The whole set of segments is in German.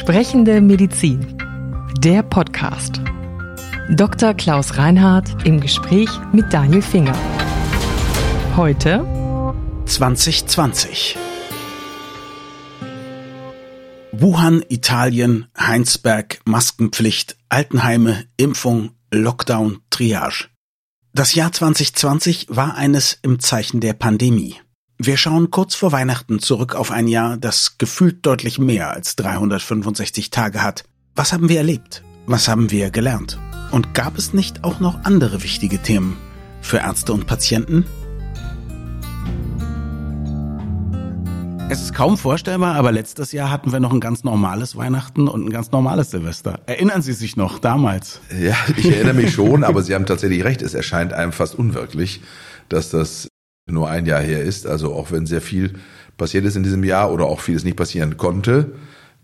Sprechende Medizin. Der Podcast. Dr. Klaus Reinhardt im Gespräch mit Daniel Finger. Heute 2020. Wuhan, Italien, Heinsberg, Maskenpflicht, Altenheime, Impfung, Lockdown, Triage. Das Jahr 2020 war eines im Zeichen der Pandemie. Wir schauen kurz vor Weihnachten zurück auf ein Jahr, das gefühlt deutlich mehr als 365 Tage hat. Was haben wir erlebt? Was haben wir gelernt? Und gab es nicht auch noch andere wichtige Themen für Ärzte und Patienten? Es ist kaum vorstellbar, aber letztes Jahr hatten wir noch ein ganz normales Weihnachten und ein ganz normales Silvester. Erinnern Sie sich noch damals? Ja, ich erinnere mich schon, aber Sie haben tatsächlich recht. Es erscheint einem fast unwirklich, dass das nur ein Jahr her ist. Also auch wenn sehr viel passiert ist in diesem Jahr oder auch vieles nicht passieren konnte,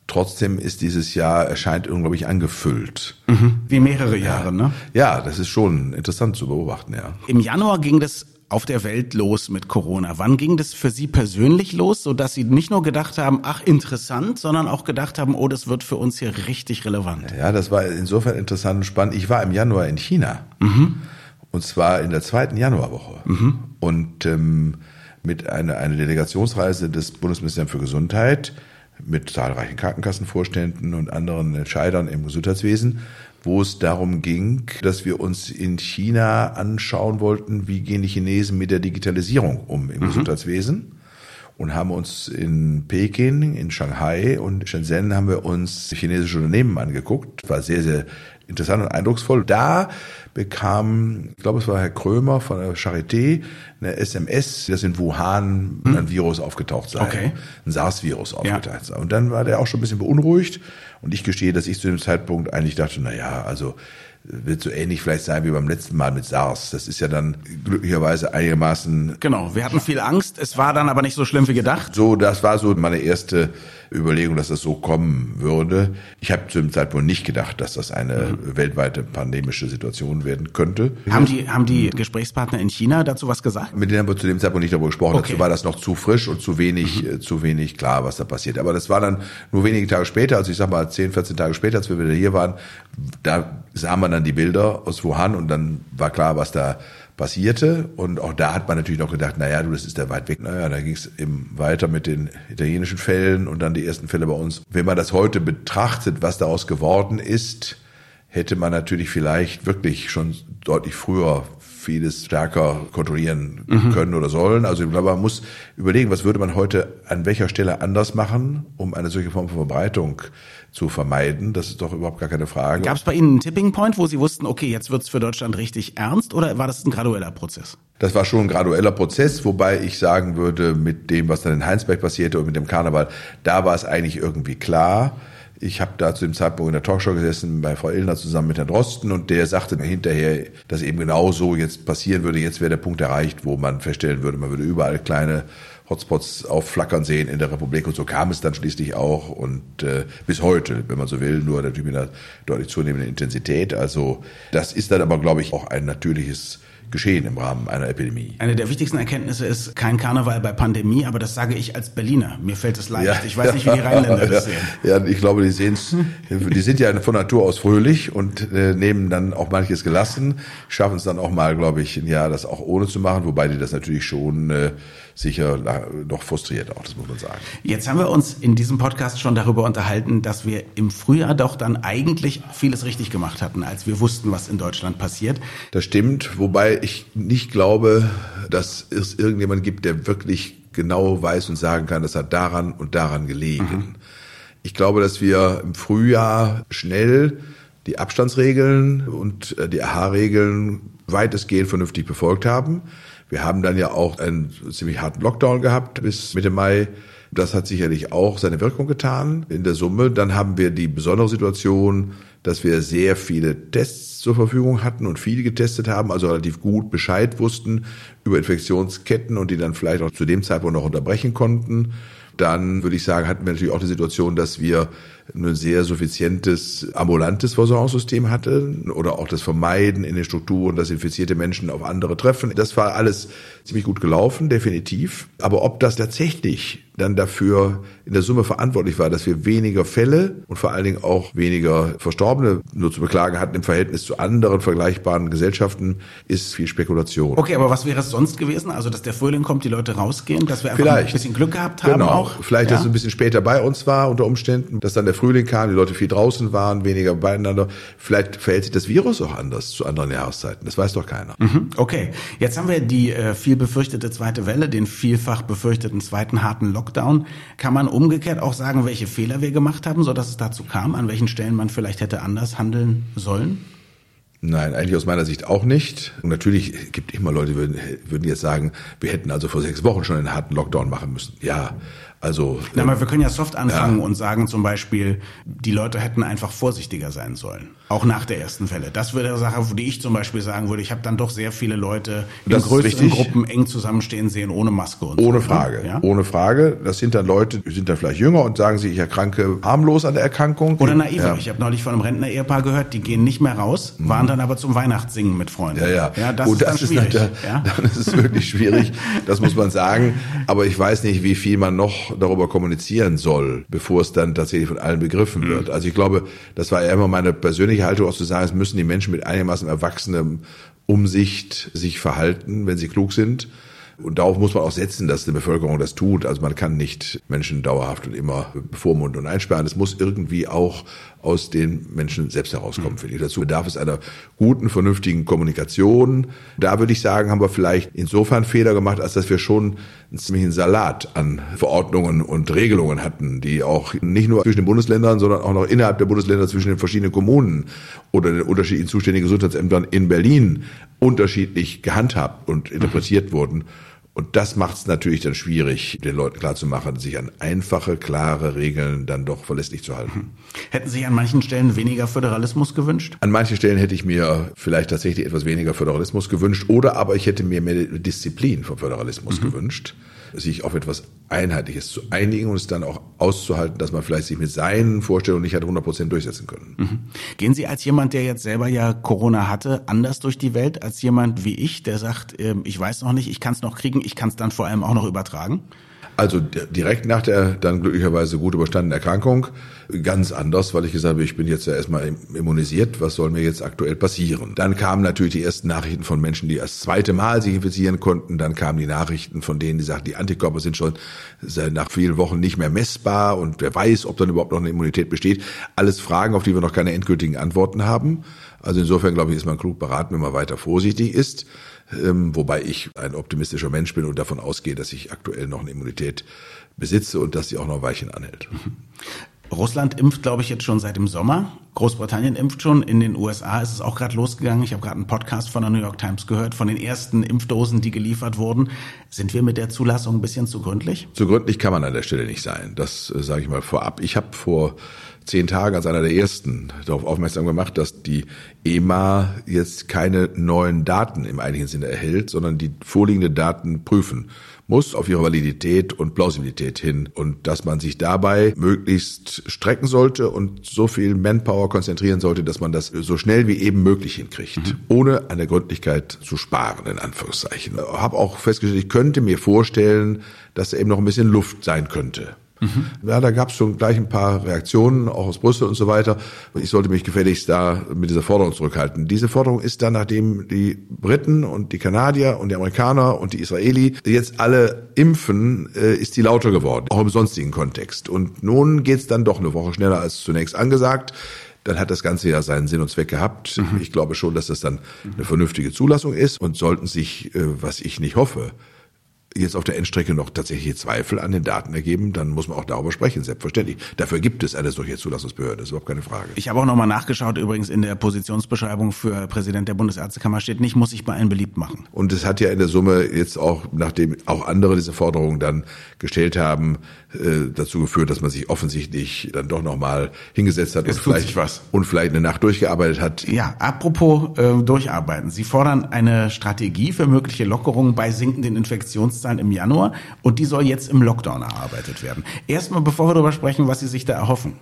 trotzdem ist dieses Jahr erscheint unglaublich angefüllt. Mhm. Wie mehrere Jahre, ja. ne? Ja, das ist schon interessant zu beobachten, ja. Im Januar ging das auf der Welt los mit Corona? Wann ging das für Sie persönlich los, so dass Sie nicht nur gedacht haben, ach interessant, sondern auch gedacht haben, oh, das wird für uns hier richtig relevant? Ja, das war insofern interessant und spannend. Ich war im Januar in China. Mhm. Und zwar in der zweiten Januarwoche. Mhm. Und ähm, mit einer, einer Delegationsreise des Bundesministeriums für Gesundheit mit zahlreichen Krankenkassenvorständen und anderen Entscheidern im Gesundheitswesen, wo es darum ging, dass wir uns in China anschauen wollten, wie gehen die Chinesen mit der Digitalisierung um im mhm. Gesundheitswesen und haben uns in Peking, in Shanghai und Shenzhen haben wir uns chinesische Unternehmen angeguckt. War sehr, sehr interessant und eindrucksvoll. Da bekam, ich glaube, es war Herr Krömer von der Charité, eine SMS, dass in Wuhan hm. ein Virus aufgetaucht sei. Okay. Ein SARS-Virus aufgetaucht sei. Und dann war der auch schon ein bisschen beunruhigt. Und ich gestehe, dass ich zu dem Zeitpunkt eigentlich dachte, na ja, also wird so ähnlich vielleicht sein wie beim letzten Mal mit SARS. Das ist ja dann glücklicherweise einigermaßen. Genau, wir hatten viel Angst. Es war dann aber nicht so schlimm wie gedacht. So, das war so meine erste Überlegung, dass das so kommen würde. Ich habe zu dem Zeitpunkt nicht gedacht, dass das eine mhm. weltweite pandemische Situation werden könnte. Haben die, haben die Gesprächspartner in China dazu was gesagt? Mit denen haben wir zu dem Zeitpunkt nicht darüber gesprochen. Okay. Dazu war das noch zu frisch und zu wenig, mhm. Äh, zu wenig klar, was da passiert. Aber das war dann nur wenige Tage später, also ich sag mal 10, 14 Tage später, als wir wieder hier waren, da sah man dann die Bilder aus Wuhan und dann war klar, was da passierte. Und auch da hat man natürlich noch gedacht, naja, du, das ist ja weit weg. Naja, da ging es eben weiter mit den italienischen Fällen und dann die ersten Fälle bei uns. Wenn man das heute betrachtet, was daraus geworden ist, hätte man natürlich vielleicht wirklich schon deutlich früher vieles stärker kontrollieren mhm. können oder sollen. Also ich glaube, man muss überlegen, was würde man heute an welcher Stelle anders machen, um eine solche Form von Verbreitung zu vermeiden. Das ist doch überhaupt gar keine Frage. Gab es bei Ihnen einen Tipping Point, wo Sie wussten, okay, jetzt wird's für Deutschland richtig ernst oder war das ein gradueller Prozess? Das war schon ein gradueller Prozess, wobei ich sagen würde, mit dem, was dann in Heinsberg passierte und mit dem Karneval, da war es eigentlich irgendwie klar. Ich habe da zu dem Zeitpunkt in der Talkshow gesessen bei Frau Illner zusammen mit Herrn Drosten und der sagte hinterher, dass eben genau so jetzt passieren würde. Jetzt wäre der Punkt erreicht, wo man feststellen würde, man würde überall kleine Hotspots aufflackern sehen in der Republik und so kam es dann schließlich auch und äh, bis heute, wenn man so will, nur natürlich mit einer deutlich zunehmenden Intensität. Also das ist dann aber, glaube ich, auch ein natürliches geschehen im Rahmen einer Epidemie. Eine der wichtigsten Erkenntnisse ist kein Karneval bei Pandemie, aber das sage ich als Berliner. Mir fällt es leicht. Ja, ich weiß nicht, wie die Rheinländer das sehen. Ja, ich glaube, die sehen es, die sind ja von Natur aus fröhlich und äh, nehmen dann auch manches gelassen, schaffen es dann auch mal, glaube ich, ein Jahr das auch ohne zu machen, wobei die das natürlich schon äh, sicher noch frustriert auch, das muss man sagen. Jetzt haben wir uns in diesem Podcast schon darüber unterhalten, dass wir im Frühjahr doch dann eigentlich vieles richtig gemacht hatten, als wir wussten, was in Deutschland passiert. Das stimmt, wobei ich nicht glaube, dass es irgendjemand gibt, der wirklich genau weiß und sagen kann, das hat daran und daran gelegen. Mhm. Ich glaube, dass wir im Frühjahr schnell die Abstandsregeln und äh, die AHA-Regeln weitestgehend vernünftig befolgt haben. Wir haben dann ja auch einen ziemlich harten Lockdown gehabt bis Mitte Mai. Das hat sicherlich auch seine Wirkung getan in der Summe. Dann haben wir die besondere Situation, dass wir sehr viele Tests zur Verfügung hatten und viele getestet haben, also relativ gut Bescheid wussten über Infektionsketten und die dann vielleicht auch zu dem Zeitpunkt noch unterbrechen konnten. Dann würde ich sagen, hatten wir natürlich auch die Situation, dass wir ein sehr suffizientes ambulantes Versorgungssystem hatte oder auch das Vermeiden in den Strukturen, dass infizierte Menschen auf andere treffen. Das war alles ziemlich gut gelaufen, definitiv. Aber ob das tatsächlich dann dafür in der Summe verantwortlich war, dass wir weniger Fälle und vor allen Dingen auch weniger Verstorbene nur zu beklagen hatten im Verhältnis zu anderen vergleichbaren Gesellschaften, ist viel Spekulation. Okay, aber was wäre es sonst gewesen? Also, dass der Frühling kommt, die Leute rausgehen, dass wir einfach Vielleicht. ein bisschen Glück gehabt haben genau. auch? Vielleicht, ja? dass es ein bisschen später bei uns war unter Umständen, dass dann der Frühling kam, die Leute viel draußen waren, weniger beieinander. Vielleicht verhält sich das Virus auch anders zu anderen Jahreszeiten. Das weiß doch keiner. Mhm. Okay, jetzt haben wir die äh, viel befürchtete zweite Welle, den vielfach befürchteten zweiten harten Lockdown. Lockdown. Kann man umgekehrt auch sagen, welche Fehler wir gemacht haben, sodass es dazu kam, an welchen Stellen man vielleicht hätte anders handeln sollen? Nein, eigentlich aus meiner Sicht auch nicht. Und natürlich gibt immer Leute, die würden, würden jetzt sagen, wir hätten also vor sechs Wochen schon einen harten Lockdown machen müssen. Ja, also. Na, aber wir können ja soft anfangen ja. und sagen zum Beispiel, die Leute hätten einfach vorsichtiger sein sollen. Auch nach der ersten Welle. Das wäre eine Sache, die ich zum Beispiel sagen würde. Ich habe dann doch sehr viele Leute in das größeren Gruppen eng zusammenstehen sehen, ohne Maske und Ohne so. Frage. Ja? Ohne Frage. Das sind dann Leute, die sind dann vielleicht jünger und sagen sich, ich erkranke harmlos an der Erkrankung. Oder naiver. Ja. Ich habe neulich von einem Rentner-Ehepaar gehört, die gehen nicht mehr raus, mhm. waren dann aber zum Weihnachtssingen mit Freunden. Ja, ja. ja das, Gut, ist, das ist schwierig. Dann, ja? dann ist es wirklich schwierig. Das muss man sagen. Aber ich weiß nicht, wie viel man noch darüber kommunizieren soll, bevor es dann tatsächlich von allen begriffen mhm. wird. Also ich glaube, das war ja immer meine persönliche Haltung, auch zu sagen, müssen die Menschen mit einigermaßen erwachsenem Umsicht sich verhalten, wenn sie klug sind. Und darauf muss man auch setzen, dass die Bevölkerung das tut. Also man kann nicht Menschen dauerhaft und immer bevormunden und einsperren. Es muss irgendwie auch aus den Menschen selbst herauskommen, mhm. finde ich. Dazu bedarf es einer guten, vernünftigen Kommunikation. Da würde ich sagen, haben wir vielleicht insofern Fehler gemacht, als dass wir schon einen ziemlichen Salat an Verordnungen und Regelungen hatten, die auch nicht nur zwischen den Bundesländern, sondern auch noch innerhalb der Bundesländer zwischen den verschiedenen Kommunen oder den unterschiedlichen zuständigen Gesundheitsämtern in Berlin unterschiedlich gehandhabt und interpretiert mhm. wurden. Und das macht es natürlich dann schwierig, den Leuten klarzumachen, sich an einfache, klare Regeln dann doch verlässlich zu halten. Hm. Hätten Sie an manchen Stellen weniger Föderalismus gewünscht? An manchen Stellen hätte ich mir vielleicht tatsächlich etwas weniger Föderalismus gewünscht oder aber ich hätte mir mehr Disziplin vom Föderalismus mhm. gewünscht sich auf etwas Einheitliches zu einigen und es dann auch auszuhalten, dass man vielleicht sich mit seinen Vorstellungen nicht hat 100 Prozent durchsetzen können. Mhm. Gehen Sie als jemand, der jetzt selber ja Corona hatte, anders durch die Welt als jemand wie ich, der sagt, ähm, ich weiß noch nicht, ich kann es noch kriegen, ich kann es dann vor allem auch noch übertragen? Also direkt nach der dann glücklicherweise gut überstandenen Erkrankung ganz anders, weil ich gesagt habe, ich bin jetzt ja erstmal immunisiert, was soll mir jetzt aktuell passieren? Dann kamen natürlich die ersten Nachrichten von Menschen, die das zweite Mal sich infizieren konnten. Dann kamen die Nachrichten von denen, die sagten, die Antikörper sind schon nach vielen Wochen nicht mehr messbar und wer weiß, ob dann überhaupt noch eine Immunität besteht. Alles Fragen, auf die wir noch keine endgültigen Antworten haben. Also insofern glaube ich, ist man klug beraten, wenn man weiter vorsichtig ist ähm, wobei ich ein optimistischer Mensch bin und davon ausgehe, dass ich aktuell noch eine Immunität besitze und dass sie auch noch Weichen anhält. Mhm. Russland impft, glaube ich, jetzt schon seit dem Sommer. Großbritannien impft schon. In den USA ist es auch gerade losgegangen. Ich habe gerade einen Podcast von der New York Times gehört, von den ersten Impfdosen, die geliefert wurden. Sind wir mit der Zulassung ein bisschen zu gründlich? Zu gründlich kann man an der Stelle nicht sein. Das äh, sage ich mal vorab. Ich habe vor zehn Tagen als einer der ersten darauf aufmerksam gemacht, dass die EMA jetzt keine neuen Daten im eigentlichen Sinne erhält, sondern die vorliegenden Daten prüfen muss auf ihre Validität und Plausibilität hin und dass man sich dabei möglichst strecken sollte und so viel Manpower konzentrieren sollte, dass man das so schnell wie eben möglich hinkriegt, mhm. ohne an der Gründlichkeit zu sparen, in Anführungszeichen. Habe auch festgestellt, ich könnte mir vorstellen, dass da eben noch ein bisschen Luft sein könnte. Mhm. Ja, da gab es schon gleich ein paar Reaktionen, auch aus Brüssel und so weiter. Ich sollte mich gefälligst da mit dieser Forderung zurückhalten. Diese Forderung ist dann, nachdem die Briten und die Kanadier und die Amerikaner und die Israeli jetzt alle impfen, äh, ist die lauter geworden, auch im sonstigen Kontext. Und nun geht's dann doch eine Woche schneller als zunächst angesagt dann hat das Ganze ja seinen Sinn und Zweck gehabt. Mhm. Ich glaube schon, dass das dann eine vernünftige Zulassung ist und sollten sich, äh, was ich nicht hoffe, jetzt auf der Endstrecke noch tatsächliche Zweifel an den Daten ergeben, dann muss man auch darüber sprechen, selbstverständlich. Dafür gibt es eine solche Zulassungsbehörde, das ist überhaupt keine Frage. Ich habe auch nochmal nachgeschaut, übrigens in der Positionsbeschreibung für Präsident der Bundesärztekammer steht nicht, muss sich bei allen beliebt machen. Und es hat ja in der Summe jetzt auch, nachdem auch andere diese Forderungen dann gestellt haben, äh, dazu geführt, dass man sich offensichtlich dann doch nochmal hingesetzt hat und vielleicht, was. und vielleicht eine Nacht durchgearbeitet hat. Ja, apropos äh, durcharbeiten. Sie fordern eine Strategie für mögliche Lockerungen bei sinkenden Infektionszahlen im Januar und die soll jetzt im Lockdown erarbeitet werden. Erstmal, bevor wir darüber sprechen, was Sie sich da erhoffen.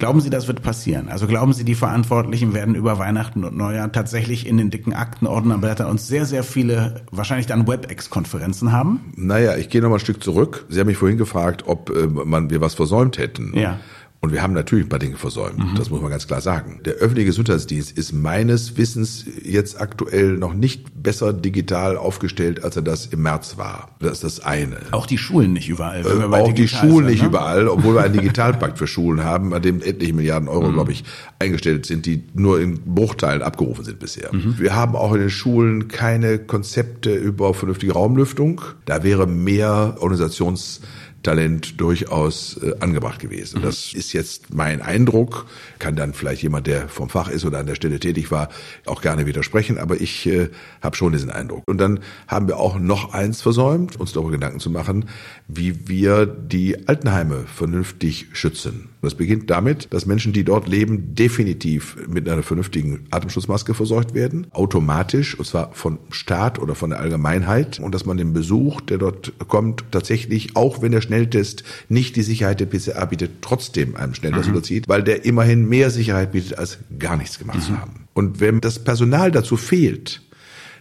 Glauben Sie, das wird passieren? Also glauben Sie, die Verantwortlichen werden über Weihnachten und Neujahr tatsächlich in den dicken Aktenordnerblättern uns sehr, sehr viele, wahrscheinlich dann WebEx-Konferenzen haben? Naja, ich gehe noch mal ein Stück zurück. Sie haben mich vorhin gefragt, ob äh, man wir was versäumt hätten. Ja. Und wir haben natürlich ein paar Dinge versäumt. Mhm. Das muss man ganz klar sagen. Der öffentliche Gesundheitsdienst ist meines Wissens jetzt aktuell noch nicht besser digital aufgestellt, als er das im März war. Das ist das eine. Auch die Schulen nicht überall. Äh, auch die Schulen sind, nicht ne? überall, obwohl wir einen Digitalpakt für Schulen haben, an dem etliche Milliarden Euro, mhm. glaube ich, eingestellt sind, die nur in Bruchteilen abgerufen sind bisher. Mhm. Wir haben auch in den Schulen keine Konzepte über vernünftige Raumlüftung. Da wäre mehr Organisations Talent durchaus äh, angebracht gewesen. Und das ist jetzt mein Eindruck, kann dann vielleicht jemand, der vom Fach ist oder an der Stelle tätig war, auch gerne widersprechen, aber ich äh, habe schon diesen Eindruck. Und dann haben wir auch noch eins versäumt, uns darüber Gedanken zu machen, wie wir die Altenheime vernünftig schützen. Das beginnt damit, dass Menschen, die dort leben, definitiv mit einer vernünftigen Atemschutzmaske versorgt werden, automatisch, und zwar von Staat oder von der Allgemeinheit, und dass man den Besuch, der dort kommt, tatsächlich, auch wenn der Schnelltest nicht die Sicherheit der PCR bietet, trotzdem einem Schnelltest mhm. unterzieht, weil der immerhin mehr Sicherheit bietet, als gar nichts gemacht mhm. zu haben. Und wenn das Personal dazu fehlt,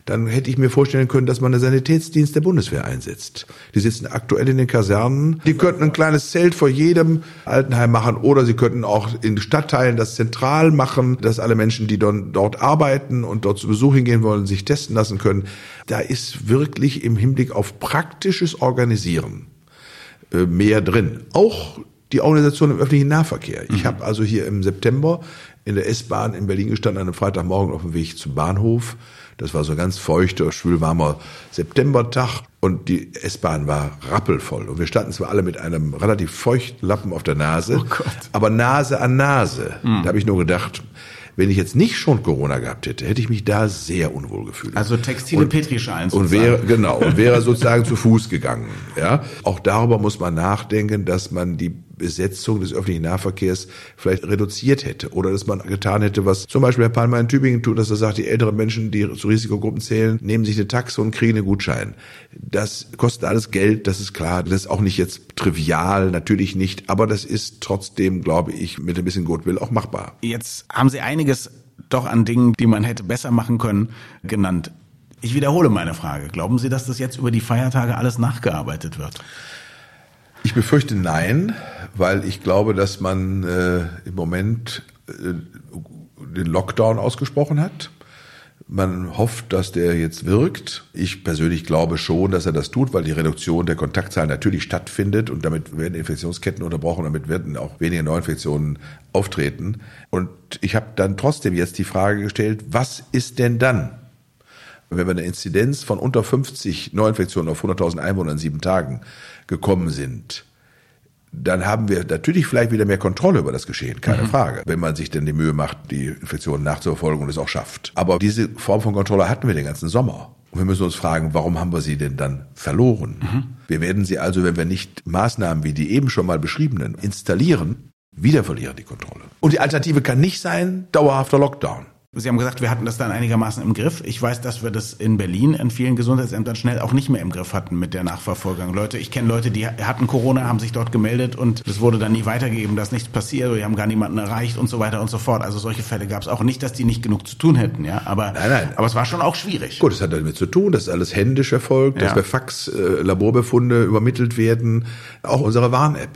dann hätte ich mir vorstellen können, dass man einen Sanitätsdienst der Bundeswehr einsetzt. Die sitzen aktuell in den Kasernen. Die könnten ein kleines Zelt vor jedem Altenheim machen oder sie könnten auch in Stadtteilen das zentral machen, dass alle Menschen, die dort arbeiten und dort zu Besuch hingehen wollen, sich testen lassen können. Da ist wirklich im Hinblick auf praktisches Organisieren äh, mehr drin. Auch die Organisation im öffentlichen Nahverkehr. Ich mhm. habe also hier im September in der S-Bahn in Berlin gestanden, an einem Freitagmorgen auf dem Weg zum Bahnhof. Das war so ein ganz feuchter, schwülwarmer Septembertag und die S-Bahn war rappelvoll. Und wir standen zwar alle mit einem relativ feuchten Lappen auf der Nase, oh aber Nase an Nase. Mhm. Da habe ich nur gedacht, wenn ich jetzt nicht schon Corona gehabt hätte, hätte ich mich da sehr unwohl gefühlt. Also textile Petrischalen Und wäre, genau, und wäre sozusagen zu Fuß gegangen. Ja, auch darüber muss man nachdenken, dass man die Besetzung des öffentlichen Nahverkehrs vielleicht reduziert hätte oder dass man getan hätte, was zum Beispiel Herr Palmer in Tübingen tut, dass er sagt, die älteren Menschen, die zu Risikogruppen zählen, nehmen sich eine Taxe und kriegen einen Gutschein. Das kostet alles Geld, das ist klar. Das ist auch nicht jetzt trivial, natürlich nicht, aber das ist trotzdem, glaube ich, mit ein bisschen Goodwill auch machbar. Jetzt haben Sie einiges doch an Dingen, die man hätte besser machen können, genannt. Ich wiederhole meine Frage. Glauben Sie, dass das jetzt über die Feiertage alles nachgearbeitet wird? Ich befürchte nein, weil ich glaube, dass man äh, im Moment äh, den Lockdown ausgesprochen hat. Man hofft, dass der jetzt wirkt. Ich persönlich glaube schon, dass er das tut, weil die Reduktion der Kontaktzahlen natürlich stattfindet und damit werden Infektionsketten unterbrochen, damit werden auch weniger Neuinfektionen auftreten. Und ich habe dann trotzdem jetzt die Frage gestellt, was ist denn dann? Wenn wir eine Inzidenz von unter 50 Neuinfektionen auf 100.000 Einwohner in sieben Tagen gekommen sind, dann haben wir natürlich vielleicht wieder mehr Kontrolle über das Geschehen, keine mhm. Frage, wenn man sich denn die Mühe macht, die Infektionen nachzuverfolgen und es auch schafft. Aber diese Form von Kontrolle hatten wir den ganzen Sommer. Und wir müssen uns fragen, warum haben wir sie denn dann verloren? Mhm. Wir werden sie also, wenn wir nicht Maßnahmen wie die eben schon mal beschriebenen installieren, wieder verlieren die Kontrolle. Und die Alternative kann nicht sein, dauerhafter Lockdown. Sie haben gesagt, wir hatten das dann einigermaßen im Griff. Ich weiß, dass wir das in Berlin in vielen Gesundheitsämtern schnell auch nicht mehr im Griff hatten mit der Nachverfolgung. Leute, ich kenne Leute, die hatten Corona, haben sich dort gemeldet und es wurde dann nie weitergegeben, dass nichts passiert, oder die haben gar niemanden erreicht und so weiter und so fort. Also solche Fälle gab es auch nicht, dass die nicht genug zu tun hätten, ja. Aber, nein, nein. aber es war schon auch schwierig. Gut, es hat damit zu tun, dass alles händisch erfolgt, ja. dass per Fax äh, Laborbefunde übermittelt werden. Auch unsere Warn-App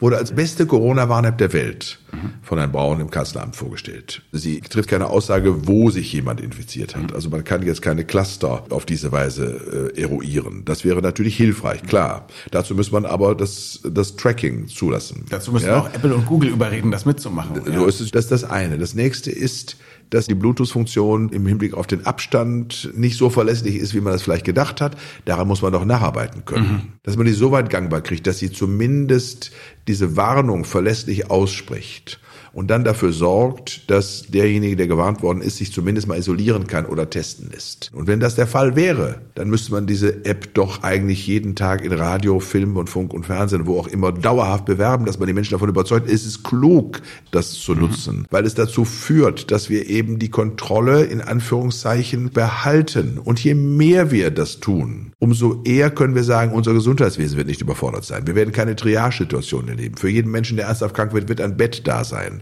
wurde als beste Corona-Warn-App der Welt von Herrn Braun im Kanzleramt vorgestellt. Sie trifft keine Aussage, wo sich jemand infiziert hat. Also man kann jetzt keine Cluster auf diese Weise äh, eruieren. Das wäre natürlich hilfreich, klar. Dazu muss man aber das, das Tracking zulassen. Dazu müssen ja? auch Apple und Google überreden, das mitzumachen. So ja. ist es. Das ist das eine. Das nächste ist, dass die Bluetooth-Funktion im Hinblick auf den Abstand nicht so verlässlich ist, wie man das vielleicht gedacht hat. Daran muss man doch nacharbeiten können. Mhm. Dass man die so weit gangbar kriegt, dass sie zumindest diese Warnung verlässlich ausspricht und dann dafür sorgt, dass derjenige, der gewarnt worden ist, sich zumindest mal isolieren kann oder testen lässt. Und wenn das der Fall wäre, dann müsste man diese App doch eigentlich jeden Tag in Radio, Film und Funk und Fernsehen, wo auch immer, dauerhaft bewerben, dass man die Menschen davon überzeugt, es ist klug, das zu mhm. nutzen, weil es dazu führt, dass wir eben die Kontrolle in Anführungszeichen behalten. Und je mehr wir das tun, umso eher können wir sagen, unser Gesundheitswesen wird nicht überfordert sein. Wir werden keine Triage-Situation in den leben. Für jeden Menschen, der ernsthaft krank wird, wird ein Bett da sein.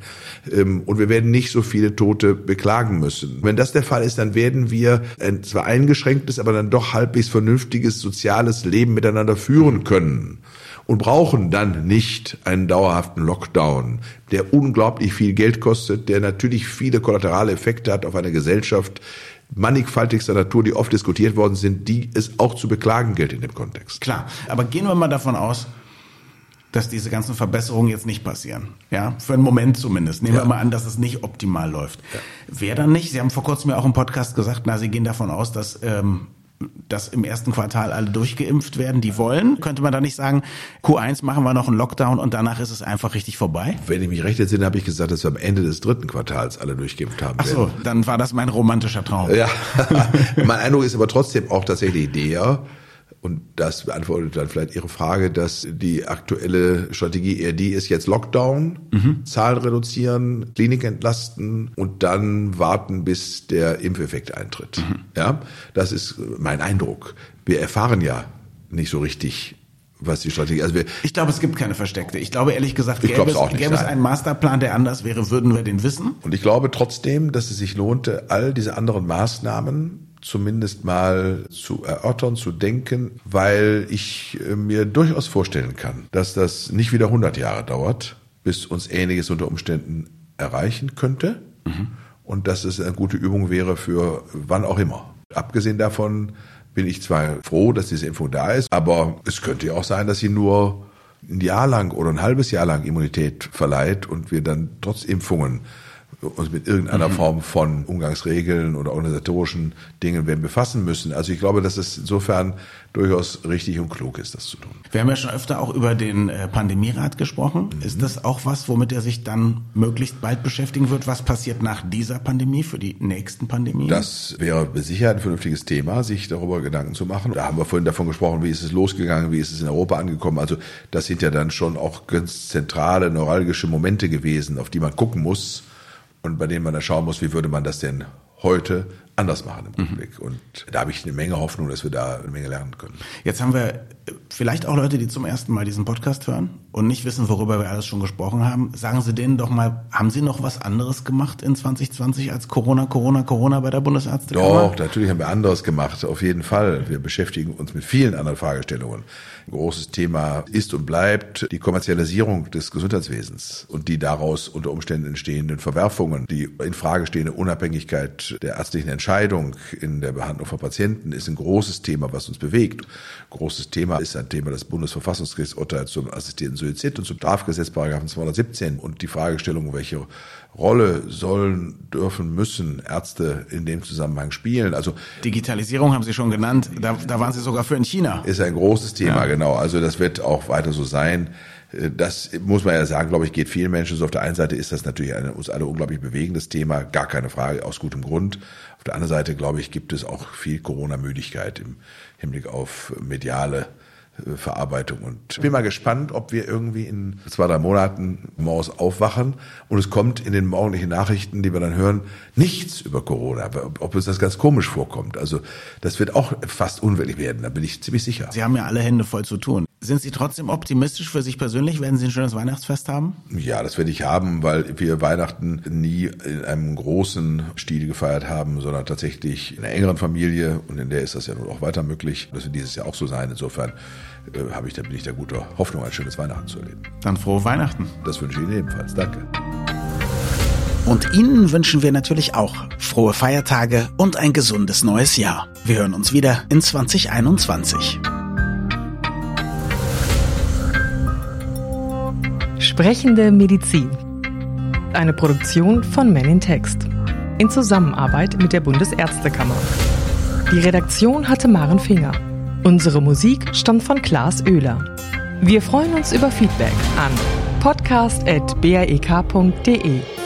Ähm, und wir werden nicht so viele Tote beklagen müssen. Wenn das der Fall ist, dann werden wir ein zwar eingeschränktes, aber dann doch halbwegs vernünftiges soziales Leben miteinander führen können und brauchen dann nicht einen dauerhaften Lockdown, der unglaublich viel Geld kostet, der natürlich viele kollaterale Effekte hat auf eine Gesellschaft, mannigfaltigster Natur, die oft diskutiert worden sind, die es auch zu beklagen gilt in dem Kontext. Klar, aber gehen wir mal davon aus, dass diese ganzen Verbesserungen jetzt nicht passieren. Ja, für einen Moment zumindest. Nehmen ja. wir mal an, dass es nicht optimal läuft. Ja. Wer dann nicht? Sie haben vor kurzem ja auch im Podcast gesagt, na, Sie gehen davon aus, dass ähm, dass im ersten Quartal alle durchgeimpft werden, die wollen. Könnte man da nicht sagen, Q1 machen wir noch einen Lockdown und danach ist es einfach richtig vorbei? Wenn ich mich recht entsinne, habe ich gesagt, dass wir am Ende des dritten Quartals alle durchgeimpft haben. Ach so, werden. dann war das mein romantischer Traum. Ja, mein Eindruck ist aber trotzdem auch tatsächlich der, und das beantwortet dann vielleicht Ihre Frage, dass die aktuelle Strategie eher die ist, jetzt Lockdown, mhm. Zahlen reduzieren, Klinik entlasten und dann warten, bis der Impfeffekt eintritt. Mhm. Ja, das ist mein Eindruck. Wir erfahren ja nicht so richtig, was die Strategie. Also wir, ich glaube, es gibt keine versteckte. Ich glaube ehrlich gesagt, gäbe, es, nicht, gäbe es einen Masterplan, der anders wäre, würden wir den wissen. Und ich glaube trotzdem, dass es sich lohnte, all diese anderen Maßnahmen zumindest mal zu erörtern, zu denken, weil ich äh, mir durchaus vorstellen kann, dass das nicht wieder 100 Jahre dauert, bis uns Ähnliches unter Umständen erreichen könnte mhm. und dass es eine gute Übung wäre für wann auch immer. Abgesehen davon bin ich zwar froh, dass diese Impfung da ist, aber es könnte ja auch sein, dass sie nur ein Jahr lang oder ein halbes Jahr lang Immunität verleiht und wir dann trotz Impfungen uns mit irgendeiner mhm. Form von Umgangsregeln oder organisatorischen Dingen werden befassen müssen. Also ich glaube, dass es insofern durchaus richtig und klug ist, das zu tun. Wir haben ja schon öfter auch über den äh, Pandemierat gesprochen. Mhm. Ist das auch was, womit er sich dann möglichst bald beschäftigen wird? Was passiert nach dieser Pandemie für die nächsten Pandemien? Das wäre sicher ein vernünftiges Thema, sich darüber Gedanken zu machen. Da haben wir vorhin davon gesprochen, wie ist es losgegangen, wie ist es in Europa angekommen. Also das sind ja dann schon auch ganz zentrale neuralgische Momente gewesen, auf die man gucken muss und bei denen man dann schauen muss, wie würde man das denn heute anders machen im Rückblick. Mhm. Und da habe ich eine Menge Hoffnung, dass wir da eine Menge lernen können. Jetzt haben wir vielleicht auch Leute, die zum ersten Mal diesen Podcast hören und nicht wissen, worüber wir alles schon gesprochen haben. Sagen Sie denen doch mal, haben Sie noch was anderes gemacht in 2020 als Corona, Corona, Corona bei der Bundesärztekammer? Doch, natürlich haben wir anderes gemacht, auf jeden Fall. Wir beschäftigen uns mit vielen anderen Fragestellungen. Ein großes Thema ist und bleibt die Kommerzialisierung des Gesundheitswesens und die daraus unter Umständen entstehenden Verwerfungen, die in Frage stehende Unabhängigkeit der ärztlichen Entscheidung in der Behandlung von Patienten ist ein großes Thema, was uns bewegt. Großes Thema ist ein Thema des Bundesverfassungsgerichtsurteils zum assistierten Suizid und zum Strafgesetz, Paragraphen 217 und die Fragestellung, welche Rolle sollen, dürfen, müssen Ärzte in dem Zusammenhang spielen. Also Digitalisierung haben Sie schon genannt. Da, da waren Sie sogar für in China. Ist ein großes Thema, ja. genau. Also das wird auch weiter so sein. Das muss man ja sagen, glaube ich, geht vielen Menschen so. Auf der einen Seite ist das natürlich ein uns alle unglaublich bewegendes Thema, gar keine Frage, aus gutem Grund. Auf der anderen Seite, glaube ich, gibt es auch viel Corona-Müdigkeit im Hinblick auf mediale Verarbeitung. Und ich bin mal gespannt, ob wir irgendwie in zwei, drei Monaten morgens aufwachen und es kommt in den morgendlichen Nachrichten, die wir dann hören, nichts über Corona, ob uns das ganz komisch vorkommt. Also das wird auch fast unwirklich werden, da bin ich ziemlich sicher. Sie haben ja alle Hände voll zu tun. Sind Sie trotzdem optimistisch für sich persönlich? Werden Sie ein schönes Weihnachtsfest haben? Ja, das werde ich haben, weil wir Weihnachten nie in einem großen Stil gefeiert haben, sondern tatsächlich in einer engeren Familie und in der ist das ja nun auch weiter möglich. Das wird dieses Jahr auch so sein. Insofern äh, habe ich, da bin ich der guter Hoffnung, ein schönes Weihnachten zu erleben. Dann frohe Weihnachten. Das wünsche ich Ihnen ebenfalls. Danke. Und Ihnen wünschen wir natürlich auch frohe Feiertage und ein gesundes neues Jahr. Wir hören uns wieder in 2021. Sprechende Medizin. Eine Produktion von Men in Text. In Zusammenarbeit mit der Bundesärztekammer. Die Redaktion hatte Maren Finger. Unsere Musik stammt von Klaas Oehler. Wir freuen uns über Feedback an podcast.brek.de.